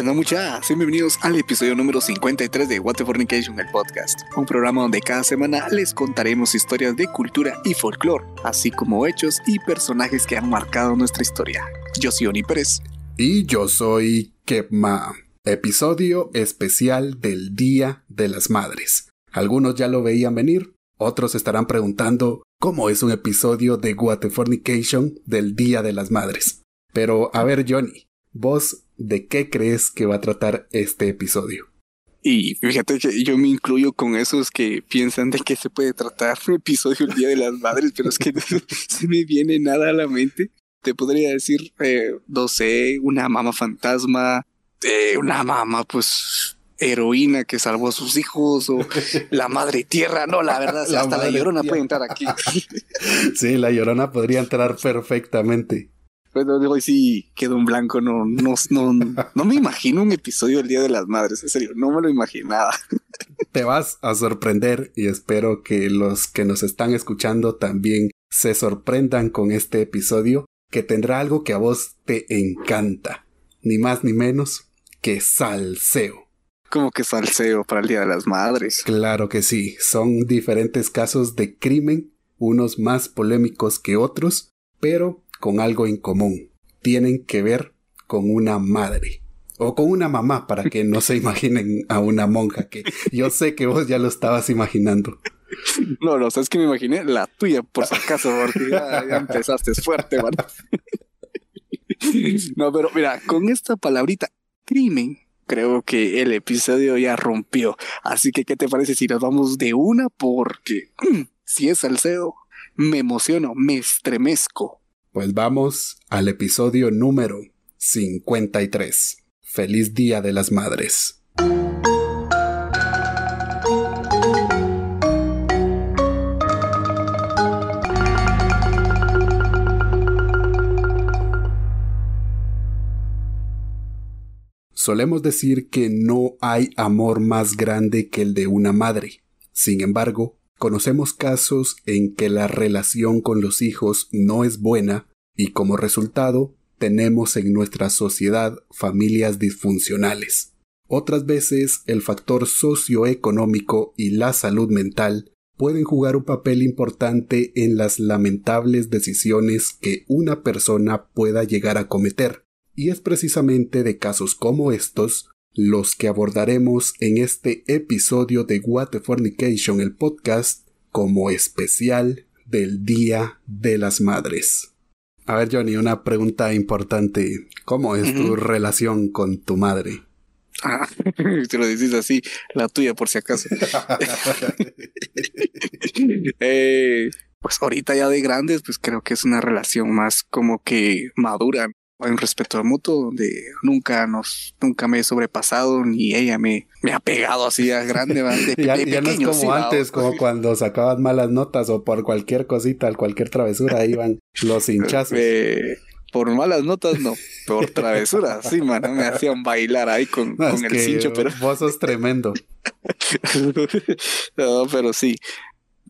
¿Qué onda bienvenidos al episodio número 53 de What the Fornication, el podcast. Un programa donde cada semana les contaremos historias de cultura y folclore, así como hechos y personajes que han marcado nuestra historia. Yo soy Oni Pérez. Y yo soy Kepma. Episodio especial del Día de las Madres. Algunos ya lo veían venir, otros estarán preguntando cómo es un episodio de What the Fornication del Día de las Madres. Pero a ver, Johnny, vos de qué crees que va a tratar este episodio. Y fíjate que yo me incluyo con esos que piensan de que se puede tratar un episodio el Día de las Madres, pero es que no se me viene nada a la mente. Te podría decir, eh, no sé, una mamá fantasma, eh, una mamá pues heroína que salvó a sus hijos o la madre tierra. No, la verdad, hasta la llorona puede entrar aquí. sí, la llorona podría entrar perfectamente. Bueno, hoy sí quedó en blanco, no, no, no, no me imagino un episodio del Día de las Madres, en serio, no me lo imaginaba. Te vas a sorprender y espero que los que nos están escuchando también se sorprendan con este episodio que tendrá algo que a vos te encanta, ni más ni menos que salseo. ¿Cómo que salseo para el Día de las Madres? Claro que sí, son diferentes casos de crimen, unos más polémicos que otros, pero con algo en común. Tienen que ver con una madre. O con una mamá, para que no se imaginen a una monja, que yo sé que vos ya lo estabas imaginando. No, no, sabes que me imaginé la tuya, por si acaso, porque ya, empezaste fuerte, ¿verdad? No, pero mira, con esta palabrita, crimen, creo que el episodio ya rompió. Así que, ¿qué te parece si nos vamos de una? Porque si es salseo, me emociono, me estremezco. Pues vamos al episodio número 53. Feliz Día de las Madres. Solemos decir que no hay amor más grande que el de una madre. Sin embargo, Conocemos casos en que la relación con los hijos no es buena y como resultado tenemos en nuestra sociedad familias disfuncionales. Otras veces el factor socioeconómico y la salud mental pueden jugar un papel importante en las lamentables decisiones que una persona pueda llegar a cometer. Y es precisamente de casos como estos los que abordaremos en este episodio de What the Fornication, el podcast, como especial del Día de las Madres. A ver, Johnny, una pregunta importante. ¿Cómo es tu relación con tu madre? Ah, te lo dices así, la tuya por si acaso. eh, pues ahorita ya de grandes, pues creo que es una relación más como que madura hay un respeto mutuo donde nunca nos, nunca me he sobrepasado ni ella me, me ha pegado así a grande. ya, no es como antes, como cuando sacaban malas notas o por cualquier cosita, cualquier travesura iban los hinchazos. Eh, por malas notas no, por travesuras, sí, man, me hacían bailar ahí con, con el cincho, pero... Vos sos tremendo. no, pero sí.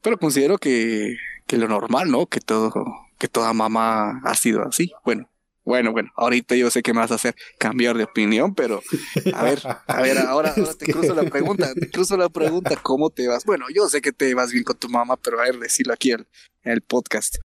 Pero considero que, que lo normal, ¿no? Que todo, que toda mamá ha sido así. Bueno, bueno, bueno, ahorita yo sé que me vas a hacer cambiar de opinión, pero a ver, a ver, ahora, te cruzo la pregunta, te cruzo la pregunta, ¿cómo te vas? Bueno, yo sé que te vas bien con tu mamá, pero a ver, decirlo aquí en, el podcast.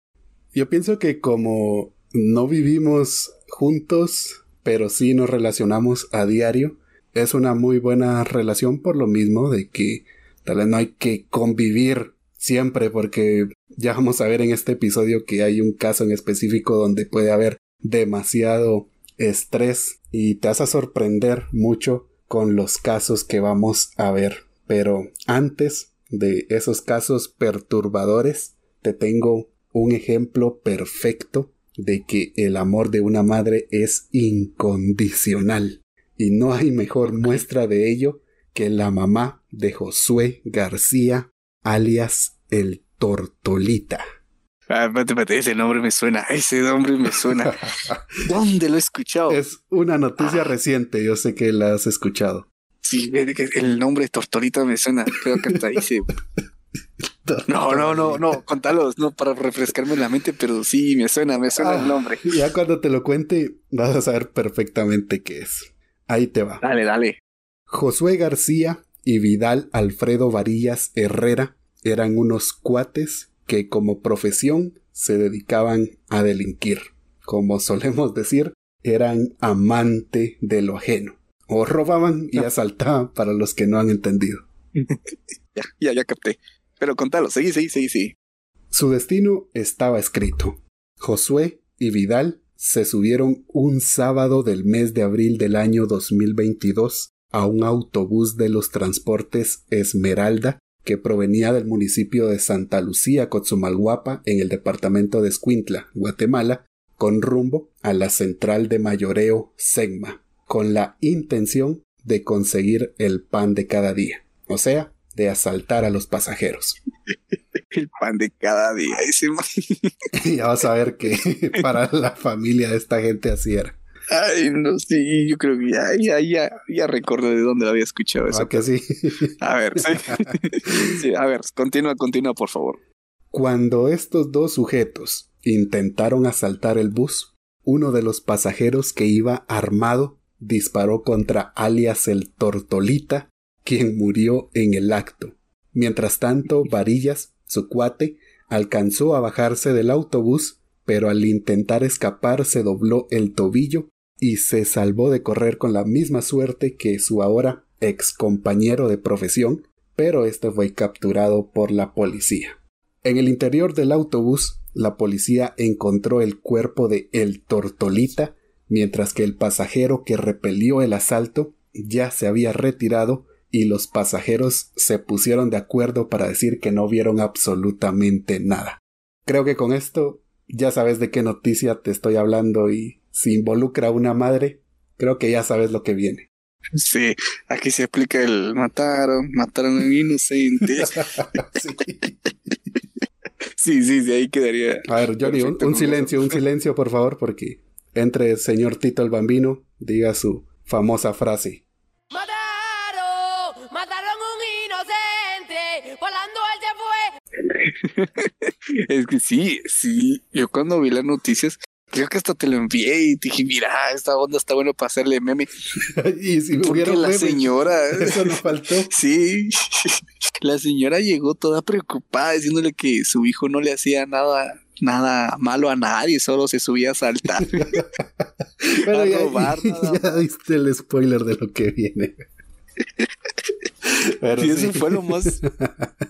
Yo pienso que como no vivimos juntos, pero sí nos relacionamos a diario, es una muy buena relación por lo mismo de que tal vez no hay que convivir siempre porque ya vamos a ver en este episodio que hay un caso en específico donde puede haber demasiado estrés y te vas a sorprender mucho con los casos que vamos a ver. Pero antes de esos casos perturbadores, te tengo un ejemplo perfecto de que el amor de una madre es incondicional. Y no hay mejor muestra de ello que la mamá de Josué García, alias el Tortolita. Ah, ese nombre me suena, ese nombre me suena. ¿Dónde lo he escuchado? Es una noticia ah. reciente, yo sé que la has escuchado. Sí, el nombre Tortolita me suena, creo que hasta dice. No, no, no, no, contalos, no para refrescarme la mente, pero sí, me suena, me suena el ah, nombre. Ya cuando te lo cuente, vas a saber perfectamente qué es. Ahí te va. Dale, dale. Josué García y Vidal Alfredo Varillas Herrera eran unos cuates que como profesión se dedicaban a delinquir. Como solemos decir, eran amante de lo ajeno. O robaban y asaltaban para los que no han entendido. ya, ya, ya capté. Pero contalo, seguí, seguí, seguí, seguí. Su destino estaba escrito. Josué y Vidal se subieron un sábado del mes de abril del año 2022 a un autobús de los transportes Esmeralda que provenía del municipio de Santa Lucía, Cotzumalguapa, en el departamento de Escuintla, Guatemala, con rumbo a la central de mayoreo Segma, con la intención de conseguir el pan de cada día, o sea, de asaltar a los pasajeros. el pan de cada día, ese Ya vas a ver que para la familia de esta gente así era. Ay, no, sí, yo creo que ya, ya, ya, ya recuerdo de dónde lo había escuchado eso. Ah, que sí. A ver, sí. a ver, continúa, continúa, por favor. Cuando estos dos sujetos intentaron asaltar el bus, uno de los pasajeros que iba armado disparó contra alias el Tortolita, quien murió en el acto. Mientras tanto, Varillas, su cuate, alcanzó a bajarse del autobús, pero al intentar escapar se dobló el tobillo y se salvó de correr con la misma suerte que su ahora ex compañero de profesión, pero este fue capturado por la policía. En el interior del autobús, la policía encontró el cuerpo de El Tortolita, mientras que el pasajero que repelió el asalto ya se había retirado y los pasajeros se pusieron de acuerdo para decir que no vieron absolutamente nada. Creo que con esto ya sabes de qué noticia te estoy hablando y si involucra a una madre, creo que ya sabes lo que viene. Sí, aquí se aplica el mataron, mataron a un inocente. sí. sí, sí, ahí quedaría. A ver, Johnny, un, silencio, un silencio, por favor, porque entre el señor Tito el Bambino diga su famosa frase. ¡Mataron! ¡Mataron un inocente! ¡Volando él se fue! es que sí, sí. Yo cuando vi las noticias creo que hasta te lo envié y te dije, mira, esta onda está bueno para hacerle meme. y si Porque la señora. Eso nos faltó. sí. La señora llegó toda preocupada diciéndole que su hijo no le hacía nada nada malo a nadie, solo se subía a saltar. Pero a ya, robar, ya, diste el spoiler de lo que viene. Pero y eso fue lo más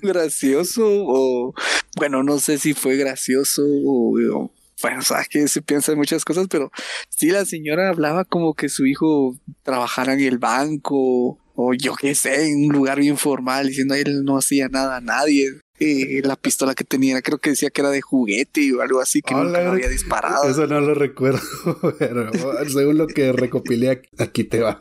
gracioso o bueno, no sé si fue gracioso o bueno, sabes que se piensa en muchas cosas, pero sí la señora hablaba como que su hijo trabajara en el banco o yo qué sé, en un lugar bien formal, diciendo él no hacía nada a nadie. Eh, la pistola que tenía, creo que decía que era de juguete o algo así, que nunca había disparado. Eso no lo recuerdo, pero según lo que recopilé aquí te va.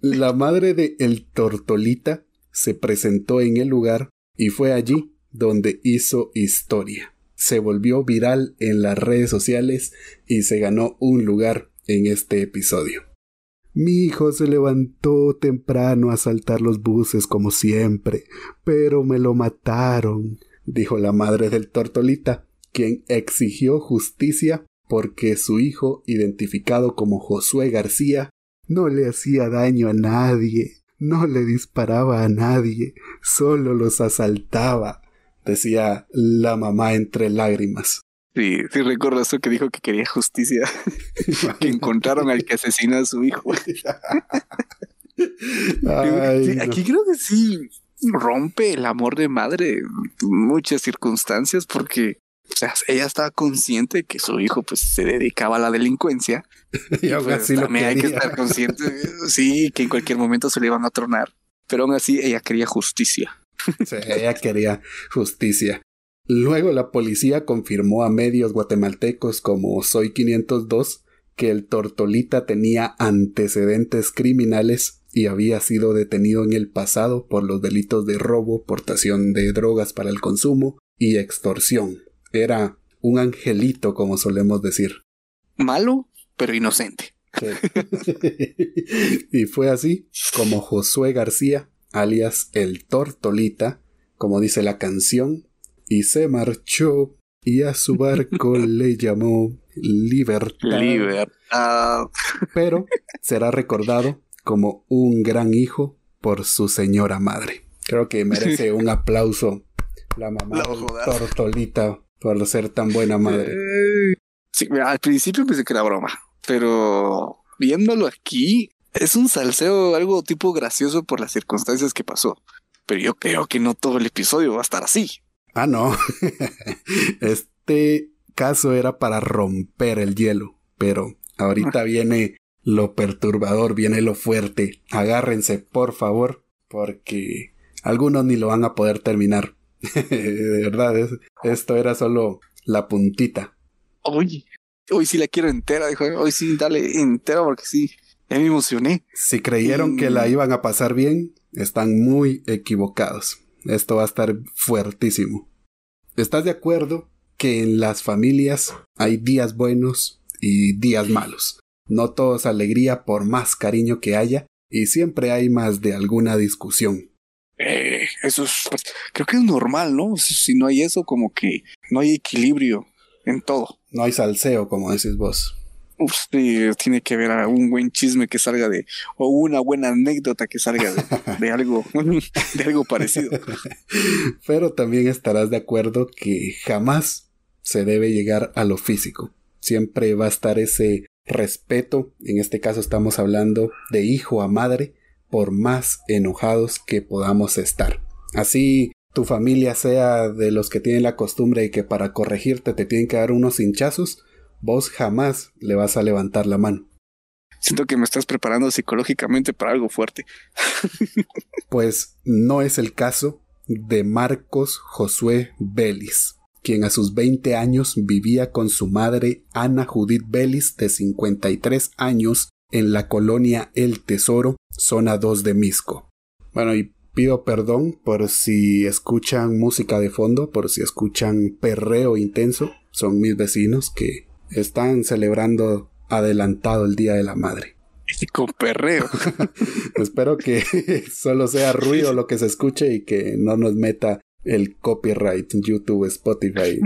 La madre de El Tortolita se presentó en el lugar y fue allí donde hizo historia se volvió viral en las redes sociales y se ganó un lugar en este episodio. Mi hijo se levantó temprano a saltar los buses como siempre, pero me lo mataron, dijo la madre del tortolita, quien exigió justicia porque su hijo, identificado como Josué García, no le hacía daño a nadie, no le disparaba a nadie, solo los asaltaba decía la mamá entre lágrimas. Sí, sí recuerdo eso que dijo que quería justicia, que encontraron al que asesinó a su hijo. Aquí creo que sí rompe el amor de madre en muchas circunstancias porque o sea, ella estaba consciente de que su hijo pues se dedicaba a la delincuencia. y, aún pues, así también hay que estar consciente, sí, que en cualquier momento se le iban a tronar. Pero aún así ella quería justicia. ella quería justicia. Luego la policía confirmó a medios guatemaltecos como Soy 502 que el Tortolita tenía antecedentes criminales y había sido detenido en el pasado por los delitos de robo, portación de drogas para el consumo y extorsión. Era un angelito, como solemos decir. Malo, pero inocente. y fue así como Josué García alias el Tortolita, como dice la canción, y se marchó y a su barco le llamó libertad. Libertad. Pero será recordado como un gran hijo por su señora madre. Creo que merece un aplauso la mamá jodas. Tortolita por ser tan buena madre. Sí, mira, al principio pensé que era broma, pero viéndolo aquí, es un salseo algo tipo gracioso por las circunstancias que pasó. Pero yo creo que no todo el episodio va a estar así. Ah, no. este caso era para romper el hielo, pero ahorita viene lo perturbador, viene lo fuerte. Agárrense, por favor, porque algunos ni lo van a poder terminar. De verdad, es- esto era solo la puntita. Hoy, hoy sí la quiero entera, dijo. Hoy sí, dale entera porque sí, ya me emocioné. Si creyeron que la iban a pasar bien, están muy equivocados. Esto va a estar fuertísimo. ¿Estás de acuerdo que en las familias hay días buenos y días malos? No todo es alegría por más cariño que haya y siempre hay más de alguna discusión. Eh, eso es, pues, creo que es normal, ¿no? Si no hay eso, como que no hay equilibrio en todo. No hay salseo, como decís vos. Uf, sí, tiene que haber un buen chisme que salga de, o una buena anécdota que salga de, de algo, de algo parecido. Pero también estarás de acuerdo que jamás se debe llegar a lo físico. Siempre va a estar ese respeto, en este caso estamos hablando de hijo a madre, por más enojados que podamos estar. Así tu familia sea de los que tienen la costumbre de que para corregirte te tienen que dar unos hinchazos, vos jamás le vas a levantar la mano. Siento que me estás preparando psicológicamente para algo fuerte. Pues no es el caso de Marcos Josué Vélez, quien a sus 20 años vivía con su madre Ana Judith Vélez de 53 años en la colonia El Tesoro, zona 2 de Misco. Bueno, y pido perdón por si escuchan música de fondo, por si escuchan perreo intenso, son mis vecinos que están celebrando adelantado el Día de la Madre. Y con perreo. Espero que solo sea ruido lo que se escuche y que no nos meta el copyright en YouTube, Spotify.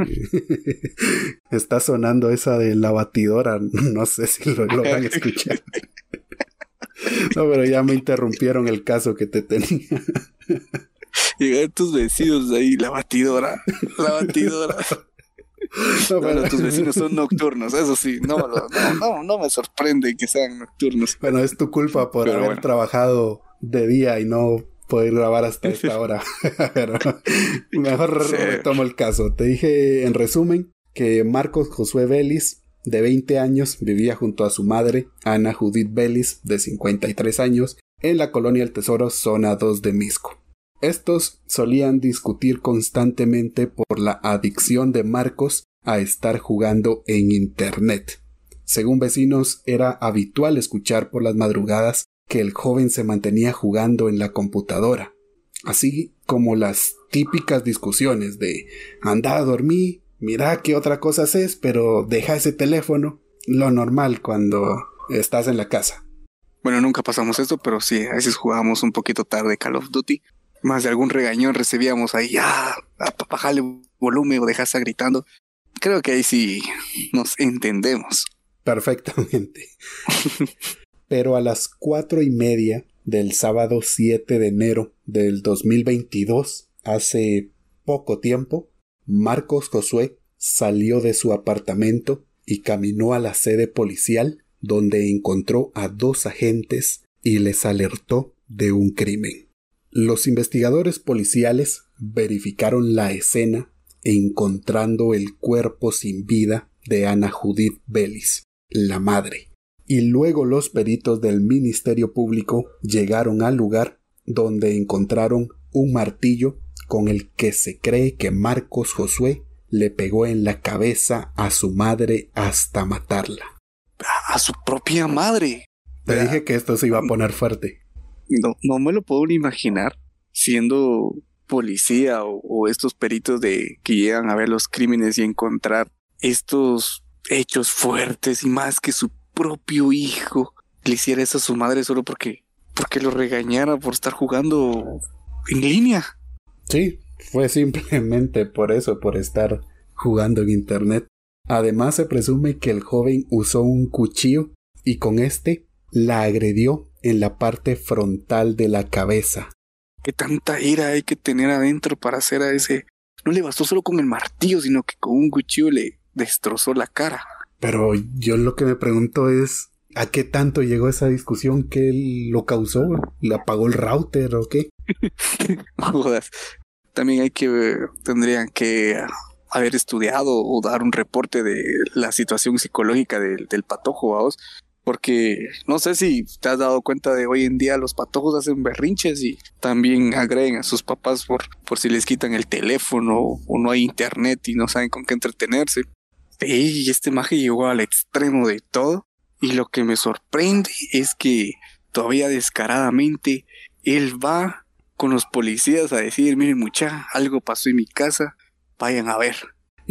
Está sonando esa de la batidora. No sé si lo logran escuchar. No, pero ya me interrumpieron el caso que te tenía. Llegan tus vecinos ahí, la batidora, la batidora. No, Bueno, tus vecinos son nocturnos, eso sí, no, no, no, no me sorprende que sean nocturnos. Bueno, es tu culpa por Pero haber bueno. trabajado de día y no poder grabar hasta esta hora. Pero mejor Sí. retomo el caso. Te dije en resumen que Marcos Josué Vélez, de 20 años, vivía junto a su madre, Ana Judith Vélez, de 53 años, en la colonia El Tesoro, zona 2 de Misco. Estos solían discutir constantemente por la adicción de Marcos a estar jugando en Internet. Según vecinos, era habitual escuchar por las madrugadas que el joven se mantenía jugando en la computadora, así como las típicas discusiones de anda a dormir, mira qué otra cosa haces, pero deja ese teléfono, lo normal cuando estás en la casa. Bueno, nunca pasamos esto, pero sí, a veces jugábamos un poquito tarde Call of Duty. Más de algún regañón recibíamos ahí, ah, bájale volumen o dejarse gritando. Creo que ahí sí nos entendemos. Perfectamente. Pero a las cuatro y media del sábado 7 de enero del 2022, hace poco tiempo, Marcos Josué salió de su apartamento y caminó a la sede policial donde encontró a dos agentes y les alertó de un crimen. Los investigadores policiales verificaron la escena encontrando el cuerpo sin vida de Ana Judith Vélez, la madre. Y luego los peritos del Ministerio Público llegaron al lugar donde encontraron un martillo con el que se cree que Marcos Josué le pegó en la cabeza a su madre hasta matarla. A su propia madre. Te dije que esto se iba a poner fuerte. No, no me lo puedo ni imaginar siendo policía o, o estos peritos de que llegan a ver los crímenes y encontrar estos hechos fuertes y más que su propio hijo le hiciera eso a su madre solo porque porque lo regañara por estar jugando en línea. Sí, fue simplemente por eso, por estar jugando en internet. Además se presume que el joven usó un cuchillo y con este la agredió en la parte frontal de la cabeza. ¿Qué tanta ira hay que tener adentro para hacer a ese? No le bastó solo con el martillo, sino que con un cuchillo le destrozó la cara. Pero yo lo que me pregunto es, ¿a qué tanto llegó esa discusión que él lo causó? ¿Le apagó el router o qué? Jodas. También hay que, tendrían que haber estudiado o dar un reporte de la situación psicológica del, del patojo, vamos. Porque no sé si te has dado cuenta de hoy en día los patojos hacen berrinches y también agreden a sus papás por, por si les quitan el teléfono o no hay internet y no saben con qué entretenerse. Y este maje llegó al extremo de todo. Y lo que me sorprende es que todavía descaradamente él va con los policías a decir, miren mucha, algo pasó en mi casa, vayan a ver.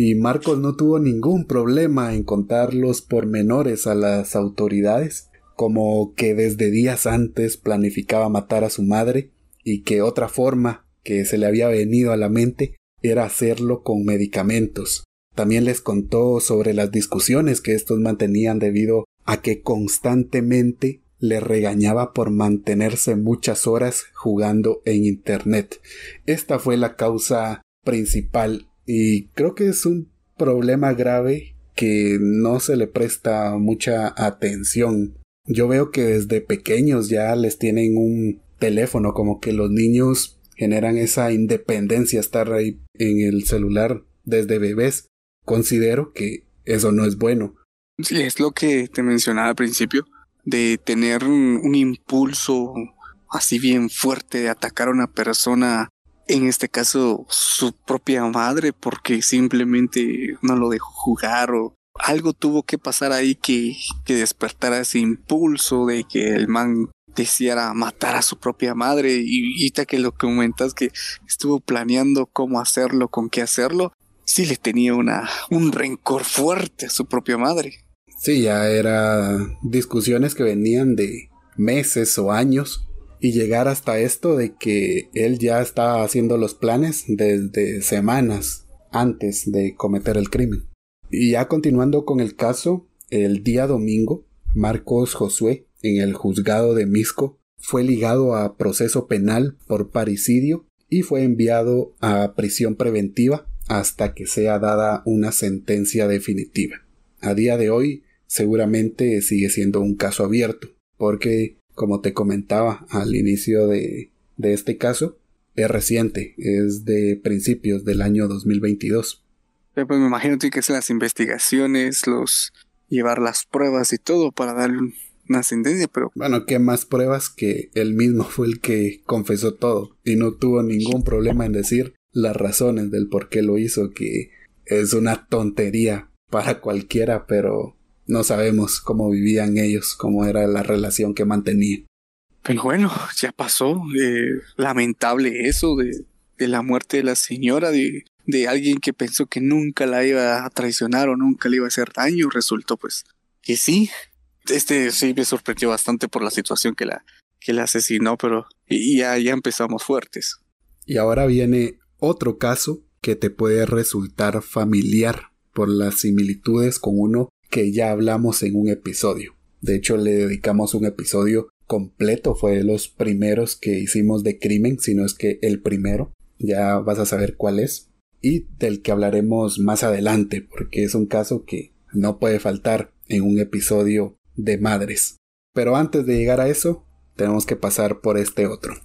Y Marcos no tuvo ningún problema en contar los pormenores a las autoridades, como que desde días antes planificaba matar a su madre y que otra forma que se le había venido a la mente era hacerlo con medicamentos. También les contó sobre las discusiones que estos mantenían debido a que constantemente le regañaba por mantenerse muchas horas jugando en Internet. Esta fue la causa principal y creo que es un problema grave que no se le presta mucha atención. Yo veo que desde pequeños ya les tienen un teléfono, como que los niños generan esa independencia estar ahí en el celular desde bebés. Considero que eso no es bueno. Sí, es lo que te mencionaba al principio, de tener un, un impulso así bien fuerte de atacar a una persona, en este caso su propia madre, porque simplemente no lo dejó jugar o algo tuvo que pasar ahí que, que despertara ese impulso de que el man deseara matar a su propia madre y ahorita que lo comentas que estuvo planeando cómo hacerlo, con qué hacerlo, sí le tenía una, un rencor fuerte a su propia madre. Sí, ya era discusiones que venían de meses o años y llegar hasta esto de que él ya estaba haciendo los planes desde semanas antes de cometer el crimen. Y ya continuando con el caso, el día domingo, Marcos Josué, en el juzgado de Misco, fue ligado a proceso penal por parricidio y fue enviado a prisión preventiva hasta que sea dada una sentencia definitiva. A día de hoy, seguramente sigue siendo un caso abierto, porque, como te comentaba al inicio de, de este caso, es reciente, es de principios del año 2022. Pero pues me imagino que hacer las investigaciones, los llevar las pruebas y todo para darle una sentencia, pero bueno, ¿qué más pruebas que él mismo fue el que confesó todo y no tuvo ningún problema en decir las razones del por qué lo hizo, que es una tontería para cualquiera, pero no sabemos cómo vivían ellos, cómo era la relación que mantenían. Pero bueno, ya pasó. Eh, lamentable eso de, de, la muerte de la señora, de, de, alguien que pensó que nunca la iba a traicionar o nunca le iba a hacer daño. Resultó pues que sí. Este sí me sorprendió bastante por la situación que la, que la asesinó, pero y ya, ya empezamos fuertes. Y ahora viene otro caso que te puede resultar familiar por las similitudes con uno que ya hablamos en un episodio. De hecho, le dedicamos un episodio completo, fue de los primeros que hicimos de crimen, si no es que el primero. Ya vas a saber cuál es. Y del que hablaremos más adelante, porque es un caso que no puede faltar en un episodio de madres. Pero antes de llegar a eso, tenemos que pasar por este otro.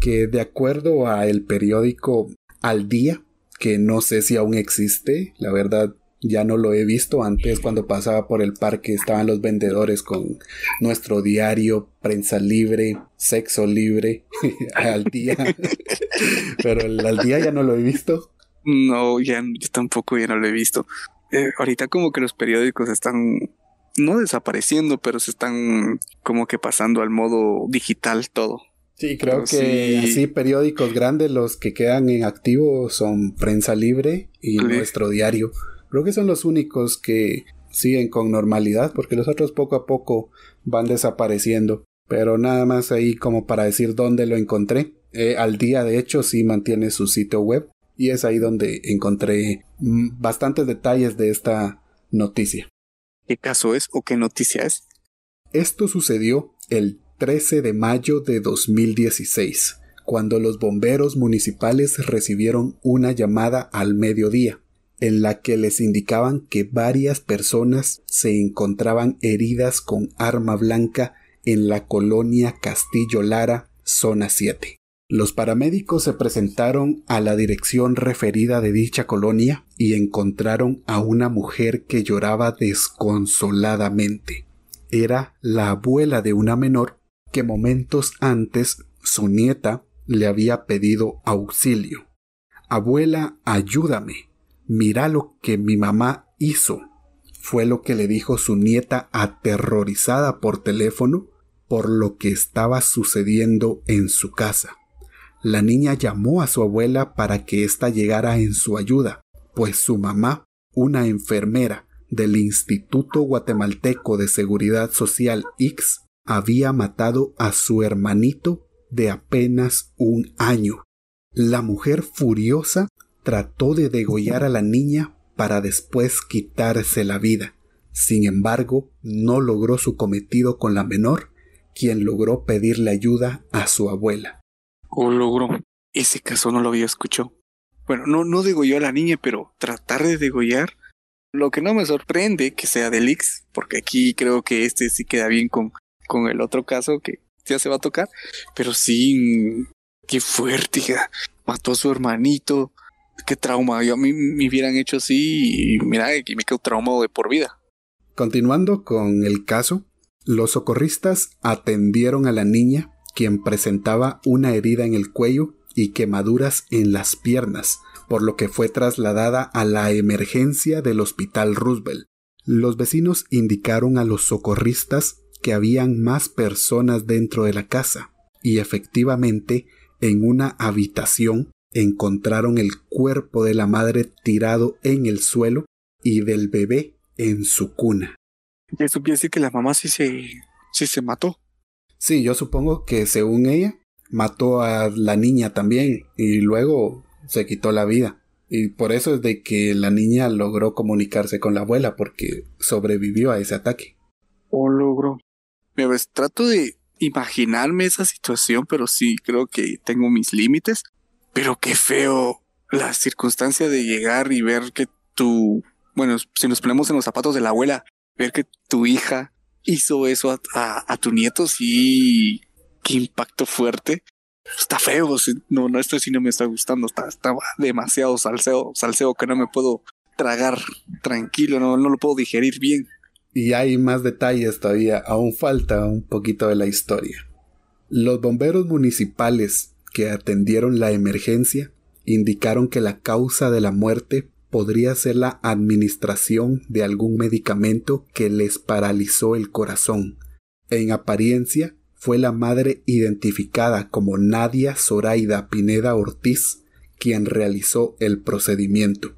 Que de acuerdo a el periódico Al Día, que no sé si aún existe, la verdad ya no lo he visto antes cuando pasaba por el parque estaban los vendedores con nuestro diario prensa libre sexo libre al día pero el, al día ya no lo he visto no ya yo tampoco ya no lo he visto eh, ahorita como que los periódicos están no desapareciendo pero se están como que pasando al modo digital todo Sí, creo que sí. así periódicos grandes los que quedan en activo son Prensa Libre y nuestro diario. Creo que son los únicos que siguen con normalidad porque los otros poco a poco van desapareciendo. Pero nada más ahí como para decir dónde lo encontré. Eh, al día de hecho sí mantiene su sitio web y es ahí donde encontré mm, bastantes detalles de esta Noticia. ¿Qué caso es o qué noticia es? Esto sucedió el 13 de mayo de 2016, cuando los bomberos municipales recibieron una llamada al mediodía, en la que les indicaban que varias personas se encontraban heridas con arma blanca en la colonia Castillo Lara, zona 7. Los paramédicos se presentaron a la dirección referida de dicha colonia y encontraron a una mujer que lloraba desconsoladamente. Era la abuela de una menor que momentos antes su nieta le había pedido auxilio. Abuela, ayúdame. Mira lo que mi mamá hizo. Fue lo que le dijo su nieta aterrorizada por teléfono por lo que estaba sucediendo en su casa la niña llamó a su abuela para que ésta llegara en su ayuda, pues su mamá, una enfermera del Instituto Guatemalteco de Seguridad Social X, había matado a su hermanito de apenas un año. La mujer furiosa trató de degollar a la niña para después quitarse la vida. Sin embargo, no logró su cometido con la menor, quien logró pedirle ayuda a su abuela o logró. Ese caso no lo había escuchado. Bueno, no, no degolló a la niña, pero tratar de degollar. Lo que no me sorprende que sea del X, porque aquí creo que este sí queda bien con, con el otro caso que ya se va a tocar. Pero sí, qué fuerte, mató a su hermanito. Qué trauma. Yo a mí me hubieran hecho así y mira, que me quedo traumado de por vida. Continuando con el caso, los socorristas atendieron a la niña quien presentaba una herida en el cuello y quemaduras en las piernas, por lo que fue trasladada a la emergencia del Hospital Roosevelt. Los vecinos indicaron a los socorristas que habían más personas dentro de la casa, y efectivamente, en una habitación encontraron el cuerpo de la madre tirado en el suelo y del bebé en su cuna. Eso quiere decir que la mamá sí se, sí se mató. Sí, yo supongo que según ella, mató a la niña también y luego se quitó la vida. Y por eso es de que la niña logró comunicarse con la abuela porque sobrevivió a ese ataque. O logró. Me ves, trato de imaginarme esa situación, pero sí creo que tengo mis límites. Pero qué feo la circunstancia de llegar y ver que tu, bueno, si nos ponemos en los zapatos de la abuela, ver que tu hija hizo eso a, tu nieto, sí, qué impacto fuerte. Está feo, no, no, esto sí no me está gustando, está, está demasiado salseo, salseo que no me puedo tragar tranquilo, no, no lo puedo digerir bien. Y hay más detalles todavía, aún falta un poquito de la historia. Los bomberos municipales que atendieron la emergencia indicaron que la causa de la muerte podría ser la administración de algún medicamento que les paralizó el corazón. En apariencia, fue la madre identificada como Nadia Zoraida Pineda Ortiz quien realizó el procedimiento.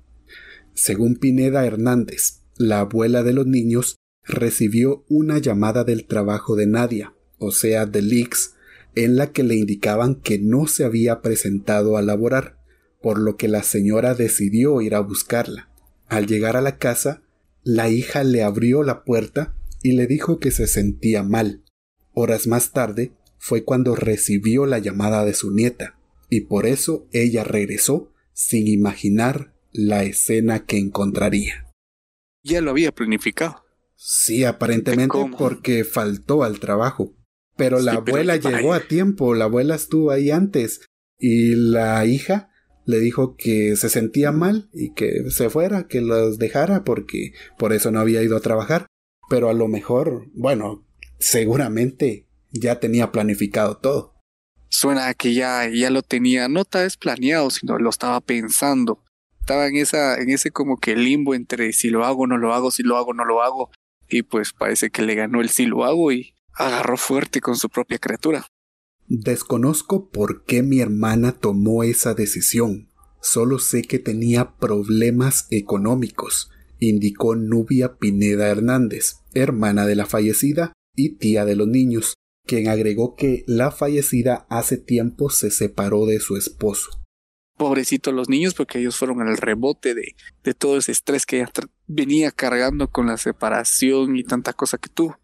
Según Pineda Hernández, la abuela de los niños recibió una llamada del trabajo de Nadia, o sea, del IX, en la que le indicaban que no se había presentado a laborar por lo que la señora decidió ir a buscarla. Al llegar a la casa, la hija le abrió la puerta y le dijo que se sentía mal. Horas más tarde fue cuando recibió la llamada de su nieta, y por eso ella regresó sin imaginar la escena que encontraría. Ya lo había planificado. Sí, aparentemente porque faltó al trabajo. Pero la abuela llegó a tiempo, la abuela estuvo ahí antes, y la hija le dijo que se sentía mal y que se fuera, que los dejara porque por eso no había ido a trabajar. Pero a lo mejor, bueno, seguramente ya tenía planificado todo. Suena a que ya, ya lo tenía, no tal vez planeado, sino lo estaba pensando. Estaba en esa, en ese como que limbo entre si lo hago, no lo hago, si lo hago, no lo hago. Y pues parece que le ganó el si lo hago y agarró fuerte con su propia criatura. Desconozco por qué mi hermana tomó esa decisión. Solo sé que tenía problemas económicos, indicó Nubia Pineda Hernández, hermana de la fallecida y tía de los niños, quien agregó que la fallecida hace tiempo se separó de su esposo. pobrecitos los niños porque ellos fueron el rebote de, de todo ese estrés que ella venía cargando con la separación y tanta cosa que tuvo.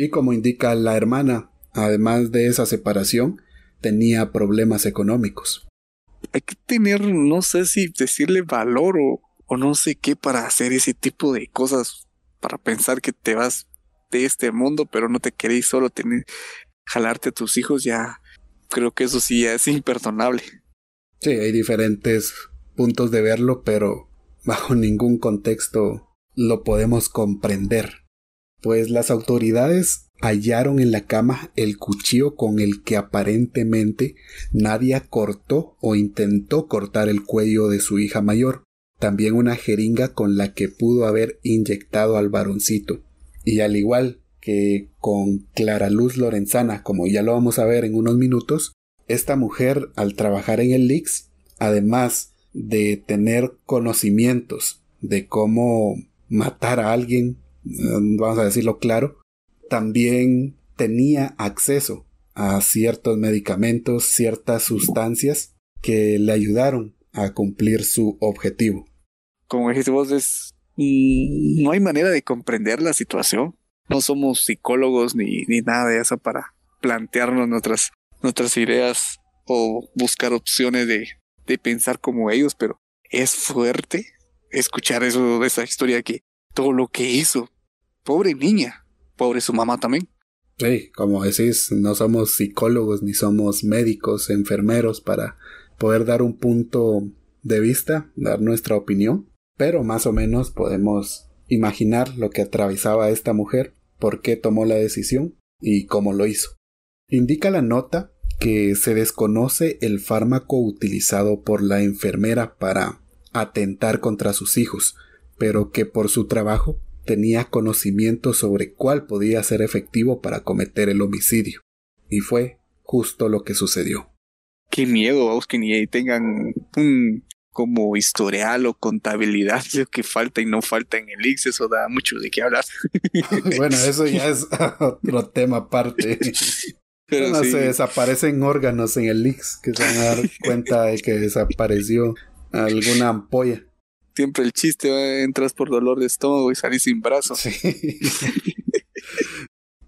Y como indica la hermana, además de esa separación, tenía problemas económicos. Hay que tener, no sé si decirle valor o, o no sé qué para hacer ese tipo de cosas, para pensar que te vas de este mundo, pero no te queréis solo tener, jalarte a tus hijos, ya creo que eso sí es imperdonable. Sí, hay diferentes puntos de verlo, pero bajo ningún contexto lo podemos comprender. Pues las autoridades hallaron en la cama el cuchillo con el que aparentemente Nadia cortó o intentó cortar el cuello de su hija mayor, también una jeringa con la que pudo haber inyectado al varoncito. Y al igual que con Clara Luz Lorenzana, como ya lo vamos a ver en unos minutos, esta mujer al trabajar en el Lix, además de tener conocimientos de cómo matar a alguien, vamos a decirlo claro, también tenía acceso a ciertos medicamentos, ciertas sustancias que le ayudaron a cumplir su objetivo. Como dijiste vos, es, mm, no hay manera de comprender la situación. No somos psicólogos ni, ni nada de eso para plantearnos nuestras, nuestras ideas o buscar opciones de, de pensar como ellos, pero es fuerte escuchar eso de esa historia que todo lo que hizo. Pobre niña, pobre su mamá también. Sí, como decís, no somos psicólogos ni somos médicos, enfermeros para poder dar un punto de vista, dar nuestra opinión, pero más o menos podemos imaginar lo que atravesaba esta mujer, por qué tomó la decisión y cómo lo hizo. Indica la nota que se desconoce el fármaco utilizado por la enfermera para atentar contra sus hijos, pero que por su trabajo tenía conocimiento sobre cuál podía ser efectivo para cometer el homicidio. Y fue justo lo que sucedió. Qué miedo, vamos, que ni tengan un como historial o contabilidad lo que falta y no falta en el Ix, eso da mucho de qué hablar. bueno, eso ya es otro tema aparte. Pero no se desaparecen órganos en el Ix, que se van a dar cuenta de que desapareció alguna ampolla siempre el chiste, entras por dolor de estómago y salís sin brazos.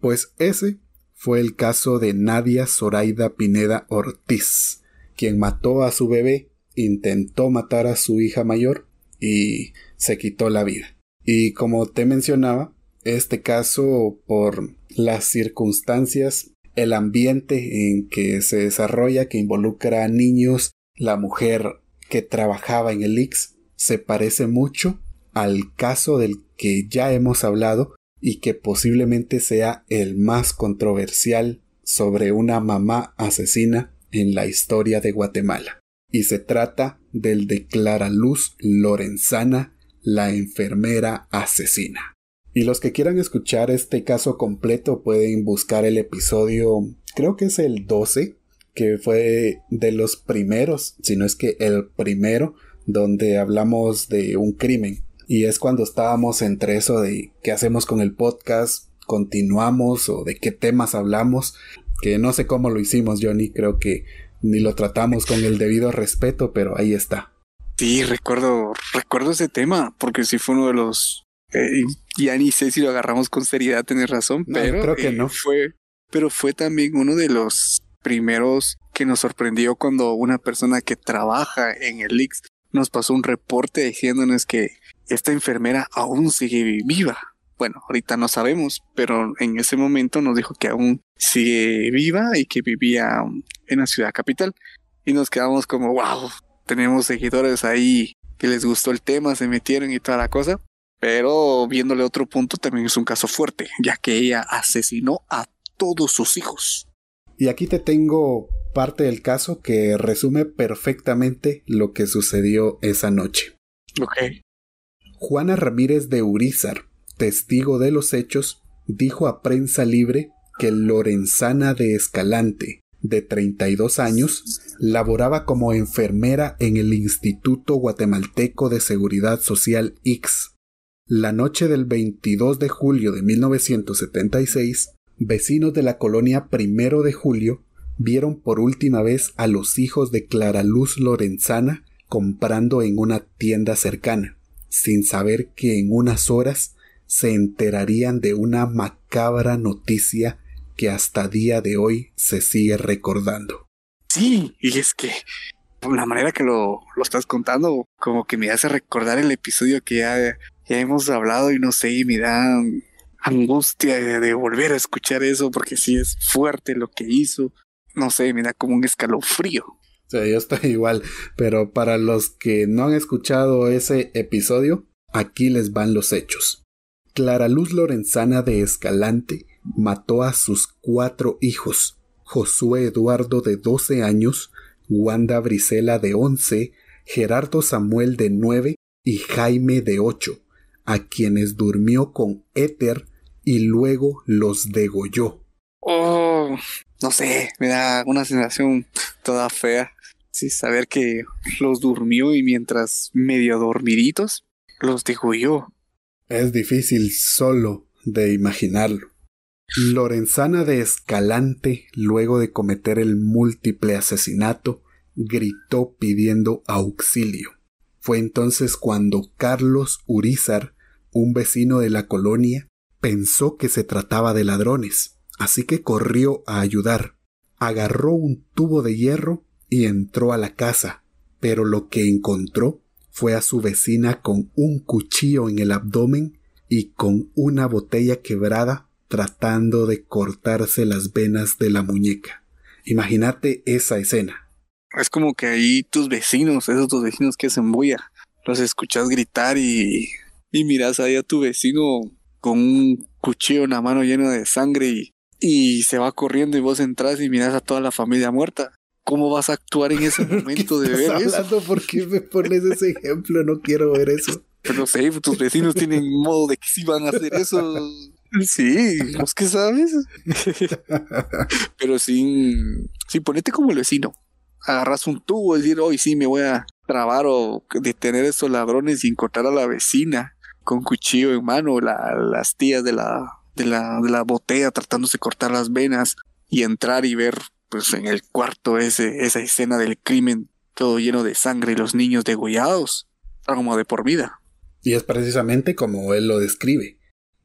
pues ese fue el caso de Nadia Zoraida Pineda Ortiz, quien mató a su bebé, intentó matar a su hija mayor y se quitó la vida. Y como te mencionaba, este caso por las circunstancias, el ambiente en que se desarrolla, que involucra a niños, la mujer que trabajaba en el IX, se parece mucho al caso del que ya hemos hablado y que posiblemente sea el más controversial sobre una mamá asesina en la historia de Guatemala. Y se trata del de Clara Luz Lorenzana, la enfermera asesina. Y los que quieran escuchar este caso completo pueden buscar el episodio, creo que es el 12, que fue de los primeros, si no es que el primero donde hablamos de un crimen. Y es cuando estábamos entre eso de qué hacemos con el podcast, continuamos o de qué temas hablamos, que no sé cómo lo hicimos, Johnny, creo que ni lo tratamos con el debido respeto, pero ahí está. Sí, recuerdo, recuerdo ese tema, porque sí fue uno de los eh, ya ni sé si lo agarramos con seriedad, tenés razón, pero creo que eh, no. fue, pero fue también uno de los primeros que nos sorprendió cuando una persona que trabaja en el Ix nos pasó un reporte diciéndonos que esta enfermera aún sigue viva. Bueno, ahorita no sabemos, pero en ese momento nos dijo que aún sigue viva y que vivía en la ciudad capital. Y nos quedamos como, wow, tenemos seguidores ahí que les gustó el tema, se metieron y toda la cosa. Pero viéndole otro punto, también es un caso fuerte, ya que ella asesinó a todos sus hijos. Y aquí te tengo parte del caso que resume perfectamente lo que sucedió esa noche. Ok. Juana Ramírez de Urizar, testigo de los hechos, dijo a prensa libre que Lorenzana de Escalante, de 32 años, laboraba como enfermera en el Instituto Guatemalteco de Seguridad Social X. La noche del 22 de julio de 1976, vecinos de la colonia Primero de Julio vieron por última vez a los hijos de Clara Luz Lorenzana comprando en una tienda cercana, sin saber que en unas horas se enterarían de una macabra noticia que hasta día de hoy se sigue recordando. Sí, y es que la manera que lo, lo estás contando, como que me hace recordar el episodio que ya, ya hemos hablado y no sé, y me da angustia de, volver a escuchar eso porque sí es fuerte lo que hizo. No sé, me da como un escalofrío. Sí, yo estoy igual, pero para los que no han escuchado ese episodio, aquí les van los hechos. Clara Luz Lorenzana de Escalante mató a sus cuatro hijos, Josué Eduardo de 12 años, Wanda Brisela de 11, Gerardo Samuel de 9 y Jaime de 8, a quienes durmió con éter y luego los degolló. Oh, no sé, me da una sensación toda fea. Sí, saber que los durmió y mientras medio dormiditos, los degolló. Es difícil solo de imaginarlo. Lorenzana de Escalante, luego de cometer el múltiple asesinato, gritó pidiendo auxilio. Fue entonces cuando Carlos Urizar, un vecino de la colonia, pensó que se trataba de ladrones, así que corrió a ayudar. Agarró un tubo de hierro y entró a la casa, pero lo que encontró fue a su vecina con un cuchillo en el abdomen y con una botella quebrada tratando de cortarse las venas de la muñeca. Imagínate esa escena. Es como que ahí tus vecinos, esos tus vecinos que hacen bulla, los escuchas gritar y, y miras ahí a tu vecino con un cuchillo en la mano lleno de sangre y, y se va corriendo y vos entras y miras a toda la familia muerta. ¿Cómo vas a actuar en ese momento de ver eso? ¿Por qué me pones ese ejemplo? No quiero ver eso. Pero sé, tus vecinos tienen modo de que sí van a hacer eso. Sí, vos que sabes. Pero sin, sin ponerte como el vecino. Agarras un tubo y decir, hoy sí me voy a trabar o detener a estos ladrones y encontrar a la vecina con cuchillo en mano, la, las tías de la, de la, botella tratándose de cortar las venas y entrar y ver pues en el cuarto ese, esa escena del crimen todo lleno de sangre y los niños degollados, como de por vida. Y es precisamente como él lo describe.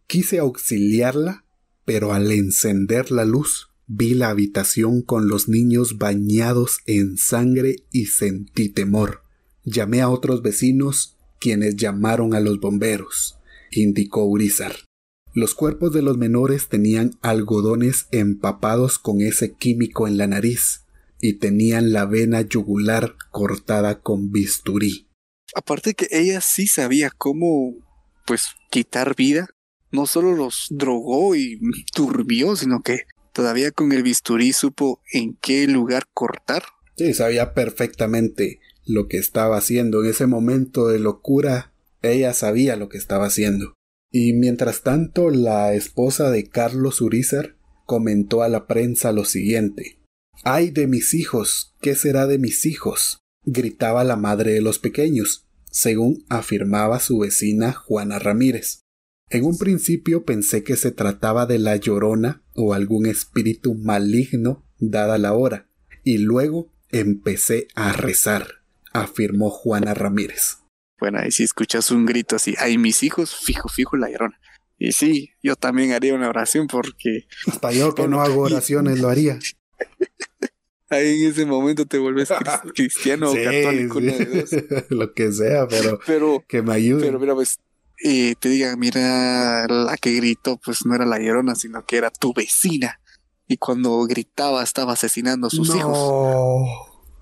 Quise auxiliarla, pero al encender la luz vi la habitación con los niños bañados en sangre y sentí temor. Llamé a otros vecinos, quienes llamaron a los bomberos, indicó Urizar. Los cuerpos de los menores tenían algodones empapados con ese químico en la nariz y tenían la vena yugular cortada con bisturí. Aparte que ella sí sabía cómo, pues, quitar vida. No solo los drogó y turbió, sino que todavía con el bisturí supo en qué lugar cortar. Sí, sabía perfectamente lo que estaba haciendo. En ese momento de locura, ella sabía lo que estaba haciendo. Y mientras tanto, la esposa de Carlos Urizar comentó a la prensa lo siguiente. ¡Ay de mis hijos! ¿Qué será de mis hijos? gritaba la madre de los pequeños, según afirmaba su vecina Juana Ramírez. En un principio pensé que se trataba de la llorona o algún espíritu maligno dada la hora, y luego empecé a rezar, afirmó Juana Ramírez. Bueno, y si escuchas un grito así, ay, mis hijos, fijo, fijo la llorona. Y sí, yo también haría una oración porque... Hasta yo que no hago oraciones lo haría. Ahí en ese momento te vuelves cristiano Sí, o católico, sí. una de dos. lo que sea, pero, Pero, que me ayude. pero mira, pues, eh, te digan, mira, la que gritó, pues no era la llorona, sino que era tu vecina. Y cuando gritaba estaba asesinando a sus no, hijos.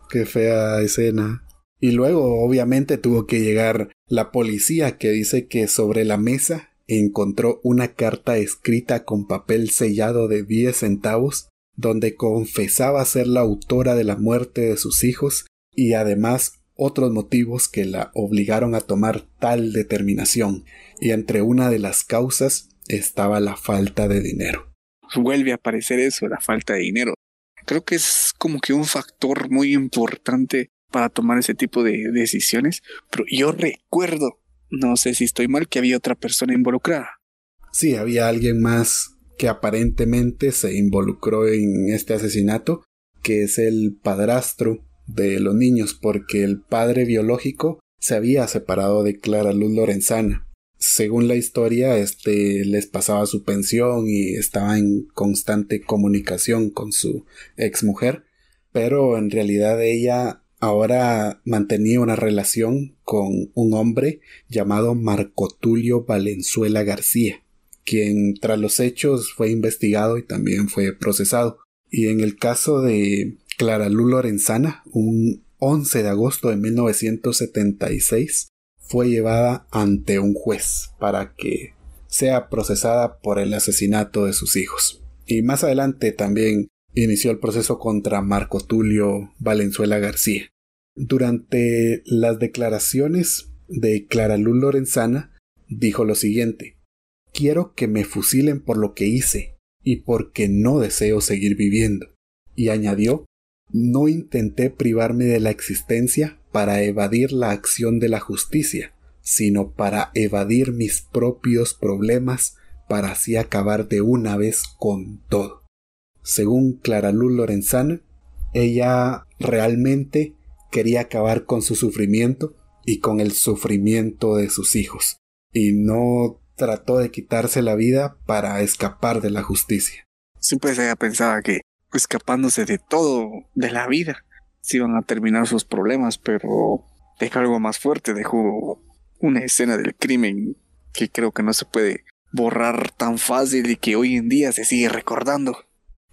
Qué fea escena. Y luego, obviamente, tuvo que llegar la policía que dice que sobre la mesa encontró una carta escrita con papel sellado de 10 centavos donde confesaba ser la autora de la muerte de sus hijos y además otros motivos que la obligaron a tomar tal determinación, y entre una de las causas estaba la falta de dinero. Vuelve a aparecer eso, la falta de dinero. Creo que es como que un factor muy importante para tomar ese tipo de decisiones. Pero yo recuerdo, no sé si estoy mal, que había otra persona involucrada. Sí, había alguien más que aparentemente se involucró en este asesinato, que es el padrastro de los niños porque el padre biológico se había separado de Clara Luz Lorenzana. Según la historia, este les pasaba su pensión y estaba en constante comunicación con su exmujer, pero en realidad ella ahora mantenía una relación con un hombre llamado Marco Tulio Valenzuela García, quien tras los hechos fue investigado y también fue procesado. Y en el caso de Clara Lu Lorenzana, un 11 de agosto de 1976, fue llevada ante un juez para que sea procesada por el asesinato de sus hijos. Y más adelante también inició el proceso contra Marco Tulio Valenzuela García. Durante las declaraciones de Clara Lorenzana, dijo lo siguiente: Quiero que me fusilen por lo que hice y porque no deseo seguir viviendo. Y añadió: No intenté privarme de la existencia para evadir la acción de la justicia, sino para evadir mis propios problemas para así acabar de una vez con todo. Según Clara Lorenzana, ella realmente quería acabar con su sufrimiento y con el sufrimiento de sus hijos, y no trató de quitarse la vida para escapar de la justicia. Siempre se pensaba que escapándose de todo, de la vida, se iban a terminar sus problemas, pero dejó algo más fuerte, dejó una escena del crimen que creo que no se puede borrar tan fácil y que hoy en día se sigue recordando.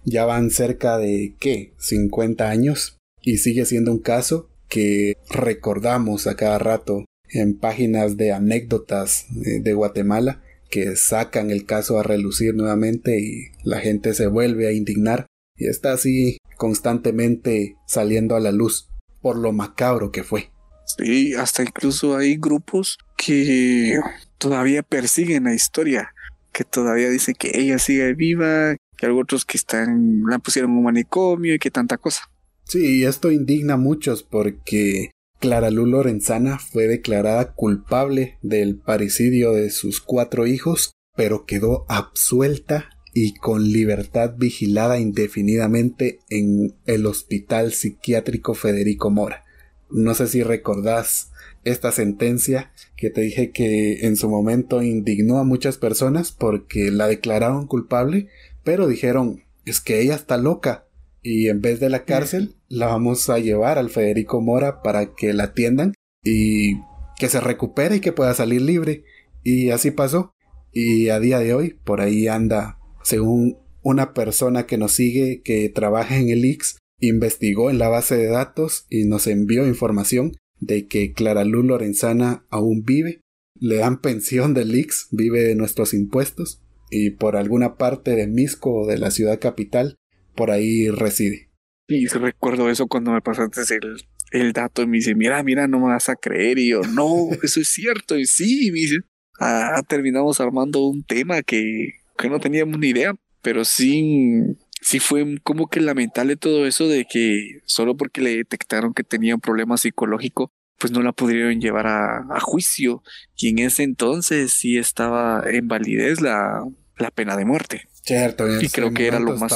Ya van cerca de, ¿qué? 50 años y sigue siendo un caso que recordamos a cada rato en páginas de anécdotas de Guatemala que sacan el caso a relucir nuevamente y la gente se vuelve a indignar y está así constantemente saliendo a la luz por lo macabro que fue. Sí, hasta incluso hay grupos que todavía persiguen la historia, que todavía dicen que ella sigue viva, que hay otros que están, la pusieron en un manicomio y que tanta cosa. Sí, esto indigna a muchos porque Clara Lu Lorenzana fue declarada culpable del parricidio de sus cuatro hijos, pero quedó absuelta y con libertad vigilada indefinidamente en el Hospital Psiquiátrico Federico Mora. No sé si recordás esta sentencia que te dije que en su momento indignó a muchas personas porque la declararon culpable, pero dijeron es que ella está loca, y en vez de la cárcel la vamos a llevar al Federico Mora para que la atiendan y que se recupere y que pueda salir libre. Y así pasó. Y a día de hoy por ahí anda, según una persona que nos sigue que trabaja en el IX, investigó en la base de datos y nos envió información de que Clara Luz Lorenzana aún vive, le dan pensión del IX, vive de nuestros impuestos y por alguna parte de Misco o de la ciudad capital por ahí reside. Y recuerdo eso cuando me pasaste el, el dato y me dice, mira, mira, no me vas a creer. Y yo, no, eso es cierto. Y sí, me dice, ah, terminamos armando un tema que, que no teníamos ni idea, pero sí, sí fue como que lamentable todo eso de que solo porque le detectaron que tenía un problema psicológico, pues no la pudieron llevar a, a juicio. Y en ese entonces sí estaba en validez la, la pena de muerte. Cierto, y creo que era lo más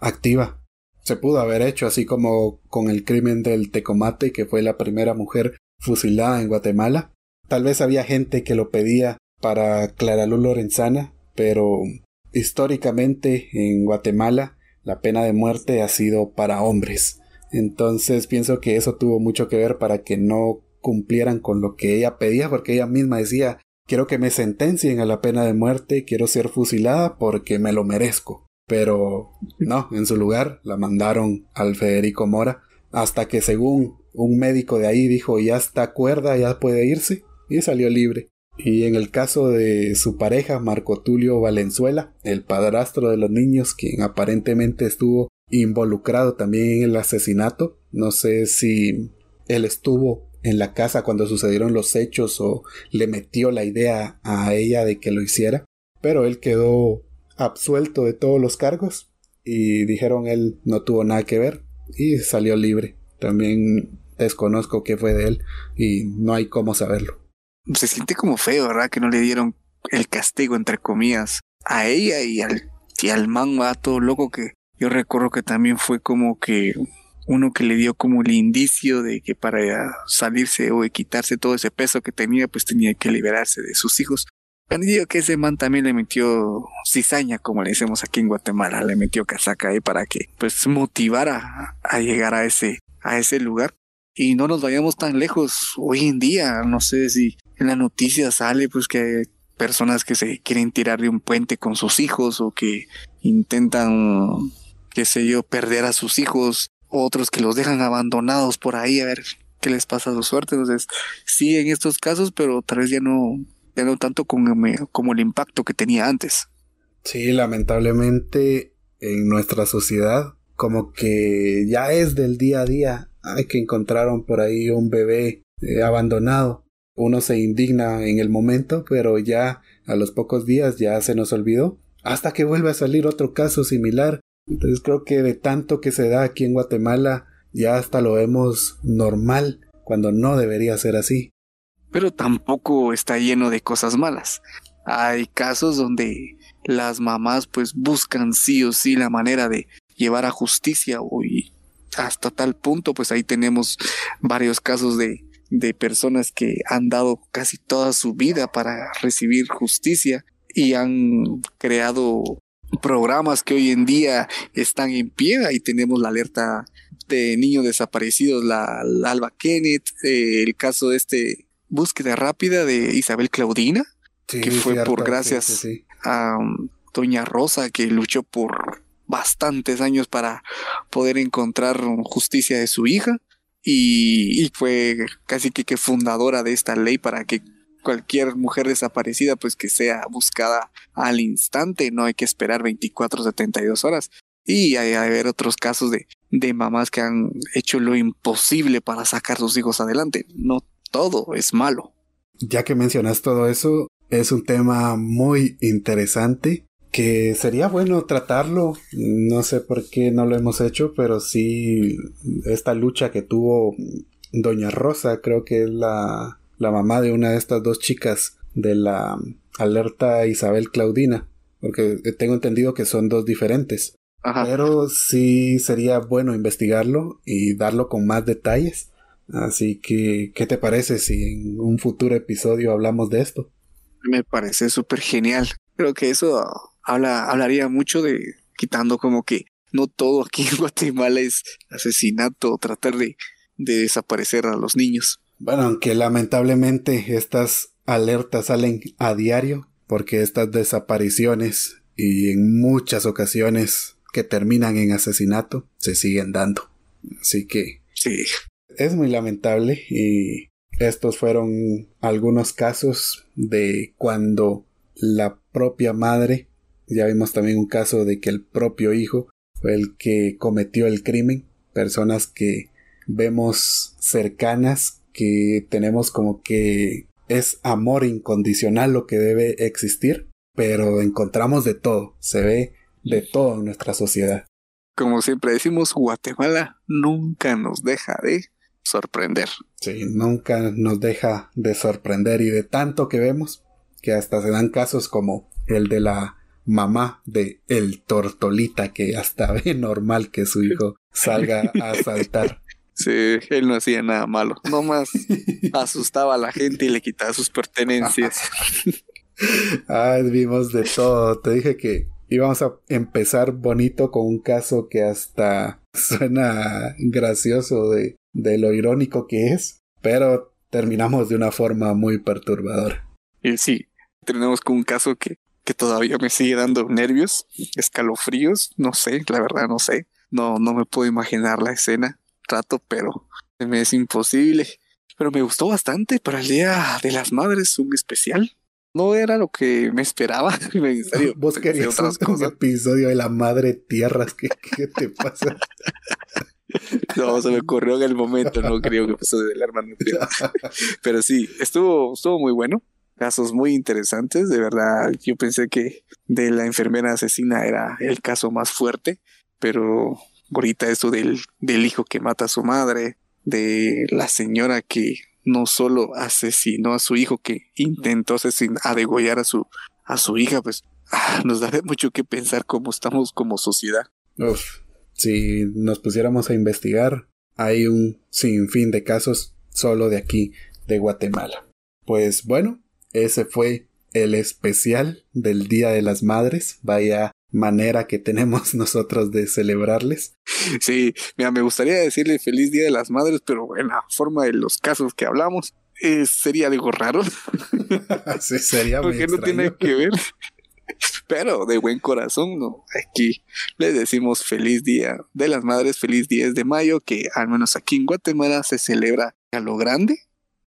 activa. Se pudo haber hecho así como con el crimen del Tecomate, que fue la primera mujer fusilada en Guatemala. Tal vez había gente que lo pedía para Clara Luz Lorenzana, pero históricamente en Guatemala la pena de muerte ha sido para hombres. Entonces pienso que eso tuvo mucho que ver para que no cumplieran con lo que ella pedía, porque ella misma decía quiero que me sentencien a la pena de muerte, quiero ser fusilada porque me lo merezco. Pero no, en su lugar la mandaron al Federico Mora hasta que según un médico de ahí dijo ya está cuerda, ya puede irse y salió libre. Y en el caso de su pareja, Marco Tulio Valenzuela, el padrastro de los niños, quien aparentemente estuvo involucrado también en el asesinato, no sé si él estuvo en la casa cuando sucedieron los hechos o le metió la idea a ella de que lo hiciera, pero él quedó absuelto de todos los cargos y dijeron él no tuvo nada que ver y salió libre. También desconozco qué fue de él y no hay cómo saberlo. Se siente como feo, ¿verdad? Que no le dieron el castigo, entre comillas, a ella y al, y al man, todo loco que yo recuerdo que también fue como que uno que le dio como el indicio de que para salirse o quitarse todo ese peso que tenía, pues tenía que liberarse de sus hijos. Digo que ese man también le metió cizaña, como le decimos aquí en Guatemala, le metió casaca ahí para que pues motivara a llegar a ese, a ese lugar. Y no nos vayamos tan lejos hoy en día, no sé si en la noticia sale pues que personas que se quieren tirar de un puente con sus hijos o que intentan, qué sé yo, perder a sus hijos, otros que los dejan abandonados por ahí a ver qué les pasa a su suerte. Entonces, sí en estos casos, pero tal vez ya no, no tanto como, como el impacto que tenía antes. Sí, lamentablemente en nuestra sociedad como que ya es del día a día. Hay que encontraron por ahí un bebé eh, abandonado. Uno se indigna en el momento, pero ya a los pocos días ya se nos olvidó. Hasta que vuelve a salir otro caso similar. Entonces creo que de tanto que se da aquí en Guatemala, ya hasta lo vemos normal, cuando no debería ser así. Pero tampoco está lleno de cosas malas. Hay casos donde las mamás pues buscan sí o sí la manera de llevar a justicia y hasta tal punto pues ahí tenemos varios casos de, de personas que han dado casi toda su vida para recibir justicia y han creado programas que hoy en día están en pie. Ahí tenemos la alerta de niños desaparecidos, la, Alba Kenneth, eh, el caso de este búsqueda rápida de Isabel Claudina, que fue por gracias a um, Doña Rosa, que luchó por bastantes años para poder encontrar justicia de su hija y, fue casi que, que, fundadora de esta ley para que cualquier mujer desaparecida pues que sea buscada al instante, no hay que esperar 24 72 horas. Y hay, haber otros casos de, de mamás que han hecho lo imposible para sacar sus hijos adelante. No todo es malo. Ya que mencionas todo eso, es un tema muy interesante que sería bueno tratarlo. No sé por qué no lo hemos hecho, pero sí esta lucha que tuvo Doña Rosa, creo que es la, la mamá de una de estas dos chicas de la alerta Isabel Claudina, porque tengo entendido que son dos diferentes. Pero sí sería bueno investigarlo y darlo con más detalles. Así que, ¿qué te parece si en un futuro episodio hablamos de esto? Me parece súper genial. Creo que eso habla, hablaría mucho de quitando como que no todo aquí en Guatemala es asesinato o tratar de, de desaparecer a los niños. Bueno, aunque lamentablemente estas alertas salen a diario, porque estas desapariciones y en muchas ocasiones que terminan en asesinato se siguen dando. Así que sí. Es muy lamentable y estos fueron algunos casos de cuando la propia madre ya vimos también un caso de que el propio hijo fue el que cometió el crimen. Personas que vemos cercanas, que tenemos como que es amor incondicional lo que debe existir, pero encontramos de todo, se ve de todo en nuestra sociedad. Como siempre decimos, Guatemala nunca nos deja de sorprender. Sí, nunca nos deja de sorprender y de tanto que vemos que hasta se dan casos como el de la mamá de el Tortolita que hasta ve normal que su hijo salga a asaltar. Sí, él no hacía nada malo, nomás asustaba a la gente y le quitaba sus pertenencias. ah, vimos de todo. Te dije que íbamos a empezar bonito con un caso que hasta suena gracioso de, de lo irónico que es, pero terminamos de una forma muy perturbadora. Y sí, terminamos con un caso que que todavía me sigue dando nervios, escalofríos, no sé, la verdad no sé. No, no me puedo imaginar la escena. Trato, pero me es imposible. Pero me gustó bastante para el Día de las Madres, un especial. No era lo que me esperaba. Vos querías un episodio de la Madre Tierras. ¿Qué, qué te pasa? No, se me ocurrió en el momento, no creo que pasó de la hermana Pero sí, estuvo, estuvo muy bueno casos muy interesantes. De verdad, yo pensé que de la enfermera asesina era el caso más fuerte, pero ahorita eso del, del hijo que mata a su madre, de la señora que no solo asesinó a su hijo, que intentó asesinar, a degollar a su, a su hija, pues ah, nos da mucho que pensar cómo estamos como sociedad. Uf, Si nos pusiéramos a investigar, hay un sinfín de casos solo de aquí, de Guatemala. Pues bueno, ese fue el especial del Día de las Madres. Vaya manera que tenemos nosotros de celebrarles. Sí, mira, me gustaría decirle feliz Día de las Madres, pero en la forma de los casos que hablamos, eh, sería algo raro. sí, sería Porque no tiene que ver. Pero de buen corazón, ¿no? Aquí les decimos feliz día de las madres, feliz 10 de mayo, que al menos aquí en Guatemala se celebra a lo grande.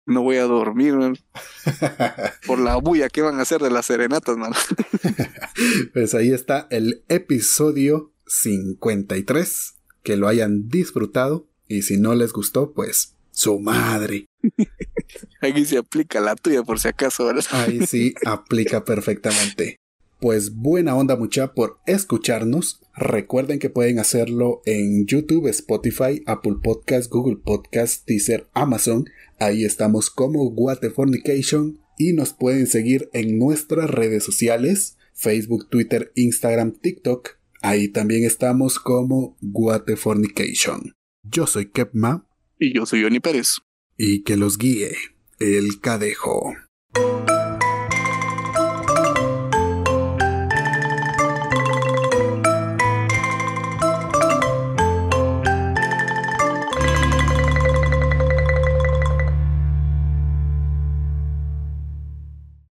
No voy a dormir man, por la bulla que van a hacer de las serenatas, man. Pues ahí está el episodio 53. Que lo hayan disfrutado. Y si no les gustó, pues su madre. Aquí se aplica la tuya por si acaso, ¿verdad? Ahí sí aplica perfectamente. Pues buena onda mucha por escucharnos. Recuerden que pueden hacerlo en YouTube, Spotify, Apple Podcast, Google Podcast, Deezer, Amazon. Ahí estamos como Guatefornication y nos pueden seguir en nuestras redes sociales, Facebook, Twitter, Instagram, TikTok. Ahí también estamos como Guatefornication. Yo soy Kepma Y yo soy Johnny Pérez. y que los guíe el cadejo.